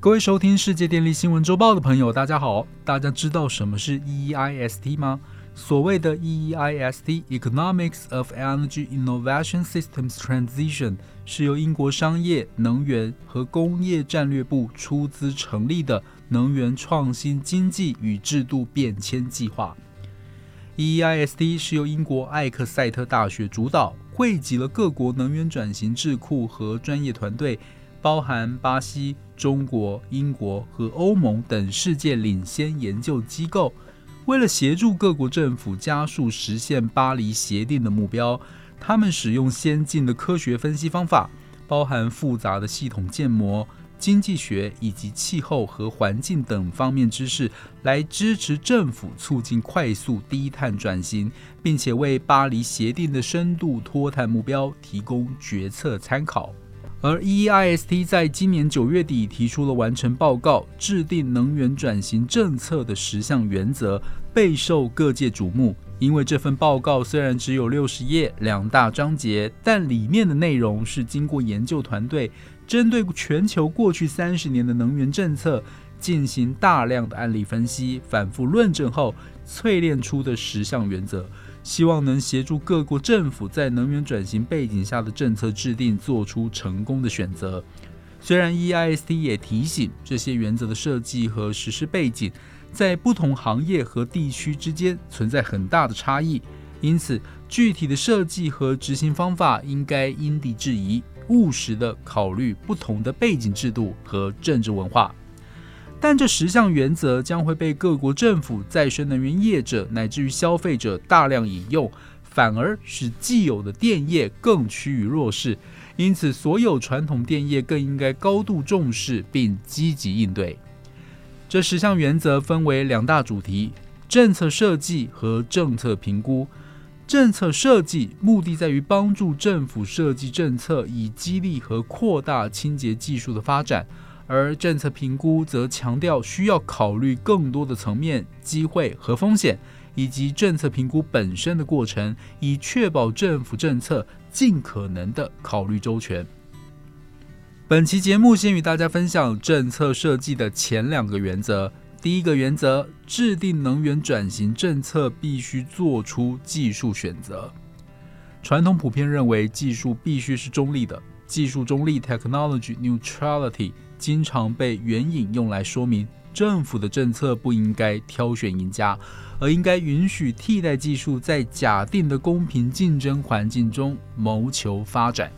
各位收听世界电力新闻周报的朋友，大家好。大家知道什么是 EEIST 吗？所谓的 EEIST（Economics of Energy Innovation Systems Transition） 是由英国商业、能源和工业战略部出资成立的能源创新经济与制度变迁计划。EEIST 是由英国艾克塞特大学主导，汇集了各国能源转型智库和专业团队。包含巴西、中国、英国和欧盟等世界领先研究机构，为了协助各国政府加速实现巴黎协定的目标，他们使用先进的科学分析方法，包含复杂的系统建模、经济学以及气候和环境等方面知识，来支持政府促进快速低碳转型，并且为巴黎协定的深度脱碳目标提供决策参考。而 E I S T 在今年九月底提出了完成报告，制定能源转型政策的十项原则，备受各界瞩目。因为这份报告虽然只有六十页、两大章节，但里面的内容是经过研究团队针对全球过去三十年的能源政策进行大量的案例分析、反复论证后淬炼出的十项原则。希望能协助各国政府在能源转型背景下的政策制定做出成功的选择。虽然 EIST 也提醒，这些原则的设计和实施背景在不同行业和地区之间存在很大的差异，因此具体的设计和执行方法应该因地制宜，务实的考虑不同的背景制度和政治文化。但这十项原则将会被各国政府、再生能源业者乃至于消费者大量引用，反而使既有的电业更趋于弱势。因此，所有传统电业更应该高度重视并积极应对。这十项原则分为两大主题：政策设计和政策评估。政策设计目的在于帮助政府设计政策，以激励和扩大清洁技术的发展。而政策评估则强调需要考虑更多的层面、机会和风险，以及政策评估本身的过程，以确保政府政策尽可能的考虑周全。本期节目先与大家分享政策设计的前两个原则。第一个原则，制定能源转型政策必须做出技术选择。传统普遍认为技术必须是中立的，技术中立 （technology neutrality）。经常被援引用来说明政府的政策不应该挑选赢家，而应该允许替代技术在假定的公平竞争环境中谋求发展。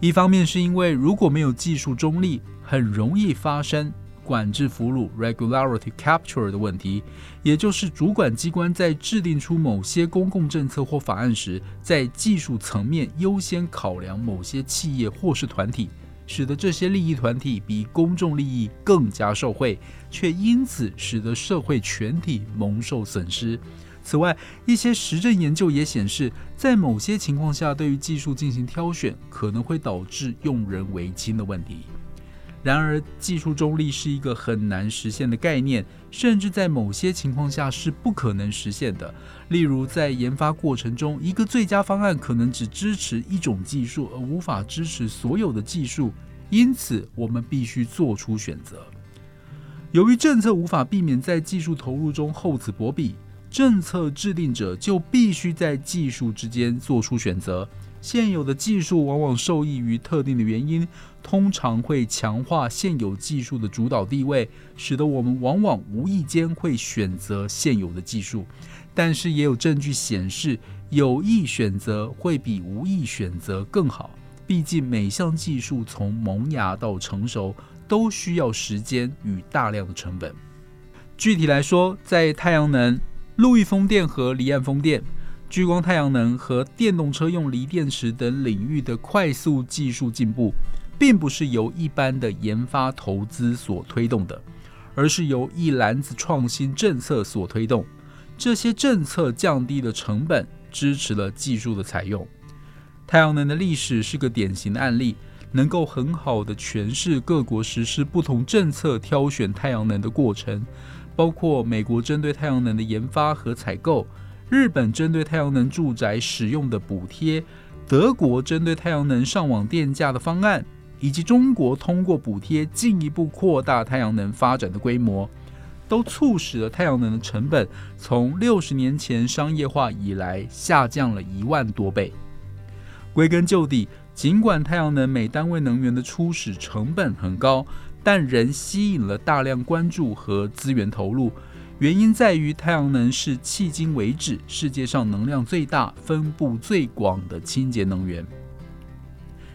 一方面是因为如果没有技术中立，很容易发生管制俘虏 （regularity capture） 的问题，也就是主管机关在制定出某些公共政策或法案时，在技术层面优先考量某些企业或是团体。使得这些利益团体比公众利益更加受惠，却因此使得社会全体蒙受损失。此外，一些实证研究也显示，在某些情况下，对于技术进行挑选，可能会导致用人为亲的问题。然而，技术中立是一个很难实现的概念，甚至在某些情况下是不可能实现的。例如，在研发过程中，一个最佳方案可能只支持一种技术，而无法支持所有的技术。因此，我们必须做出选择。由于政策无法避免在技术投入中厚此薄彼，政策制定者就必须在技术之间做出选择。现有的技术往往受益于特定的原因，通常会强化现有技术的主导地位，使得我们往往无意间会选择现有的技术。但是也有证据显示，有意选择会比无意选择更好。毕竟每项技术从萌芽到成熟都需要时间与大量的成本。具体来说，在太阳能、陆域风电和离岸风电。聚光太阳能和电动车用锂电池等领域的快速技术进步，并不是由一般的研发投资所推动的，而是由一篮子创新政策所推动。这些政策降低了成本，支持了技术的采用。太阳能的历史是个典型的案例，能够很好的诠释各国实施不同政策挑选太阳能的过程，包括美国针对太阳能的研发和采购。日本针对太阳能住宅使用的补贴，德国针对太阳能上网电价的方案，以及中国通过补贴进一步扩大太阳能发展的规模，都促使了太阳能的成本从六十年前商业化以来下降了一万多倍。归根究底，尽管太阳能每单位能源的初始成本很高，但仍吸引了大量关注和资源投入。原因在于，太阳能是迄今为止世界上能量最大、分布最广的清洁能源。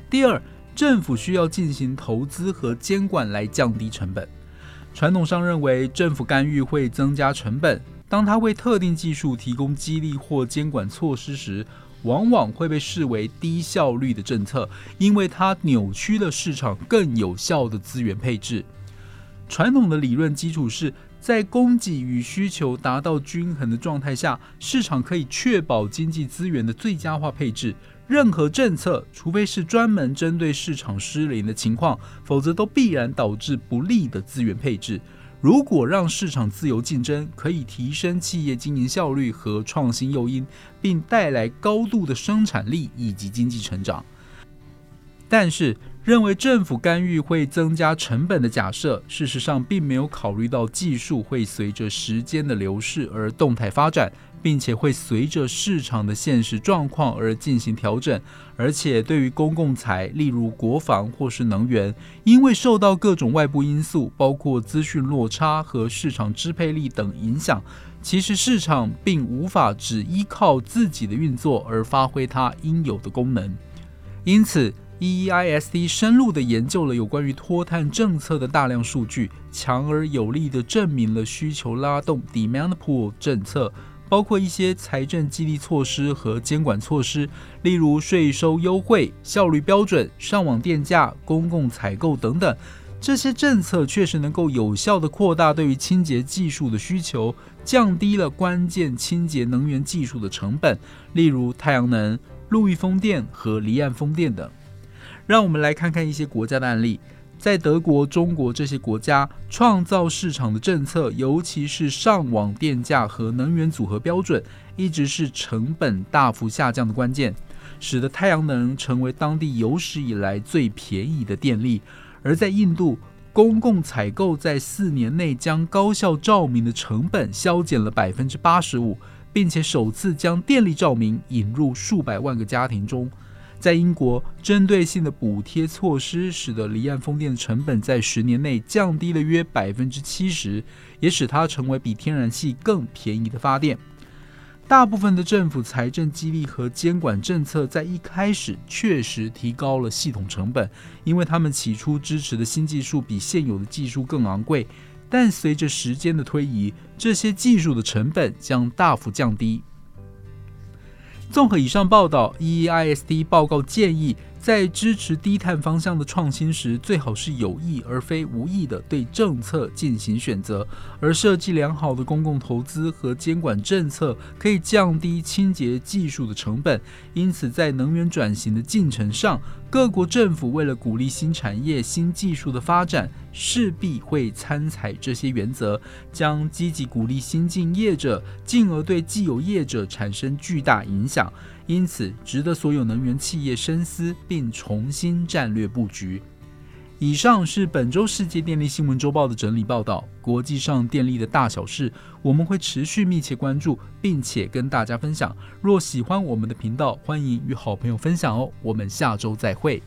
第二，政府需要进行投资和监管来降低成本。传统上认为，政府干预会增加成本。当它为特定技术提供激励或监管措施时，往往会被视为低效率的政策，因为它扭曲了市场更有效的资源配置。传统的理论基础是。在供给与需求达到均衡的状态下，市场可以确保经济资源的最佳化配置。任何政策，除非是专门针对市场失灵的情况，否则都必然导致不利的资源配置。如果让市场自由竞争，可以提升企业经营效率和创新诱因，并带来高度的生产力以及经济成长。但是，认为政府干预会增加成本的假设，事实上并没有考虑到技术会随着时间的流逝而动态发展，并且会随着市场的现实状况而进行调整。而且，对于公共财，例如国防或是能源，因为受到各种外部因素，包括资讯落差和市场支配力等影响，其实市场并无法只依靠自己的运作而发挥它应有的功能。因此，EEIST 深入地研究了有关于脱碳政策的大量数据，强而有力地证明了需求拉动 （demand pull） 政策，包括一些财政激励措施和监管措施，例如税收优惠、效率标准、上网电价、公共采购等等。这些政策确实能够有效地扩大对于清洁技术的需求，降低了关键清洁能源技术的成本，例如太阳能、陆域风电和离岸风电等。让我们来看看一些国家的案例，在德国、中国这些国家，创造市场的政策，尤其是上网电价和能源组合标准，一直是成本大幅下降的关键，使得太阳能成为当地有史以来最便宜的电力。而在印度，公共采购在四年内将高效照明的成本削减了百分之八十五，并且首次将电力照明引入数百万个家庭中。在英国，针对性的补贴措施使得离岸风电的成本在十年内降低了约百分之七十，也使它成为比天然气更便宜的发电。大部分的政府财政激励和监管政策在一开始确实提高了系统成本，因为他们起初支持的新技术比现有的技术更昂贵。但随着时间的推移，这些技术的成本将大幅降低。综合以上报道，EEIST 报告建议。在支持低碳方向的创新时，最好是有意而非无意的对政策进行选择，而设计良好的公共投资和监管政策可以降低清洁技术的成本。因此，在能源转型的进程上，各国政府为了鼓励新产业、新技术的发展，势必会参采这些原则，将积极鼓励新进业者，进而对既有业者产生巨大影响。因此，值得所有能源企业深思并重新战略布局。以上是本周世界电力新闻周报的整理报道。国际上电力的大小事，我们会持续密切关注，并且跟大家分享。若喜欢我们的频道，欢迎与好朋友分享哦。我们下周再会。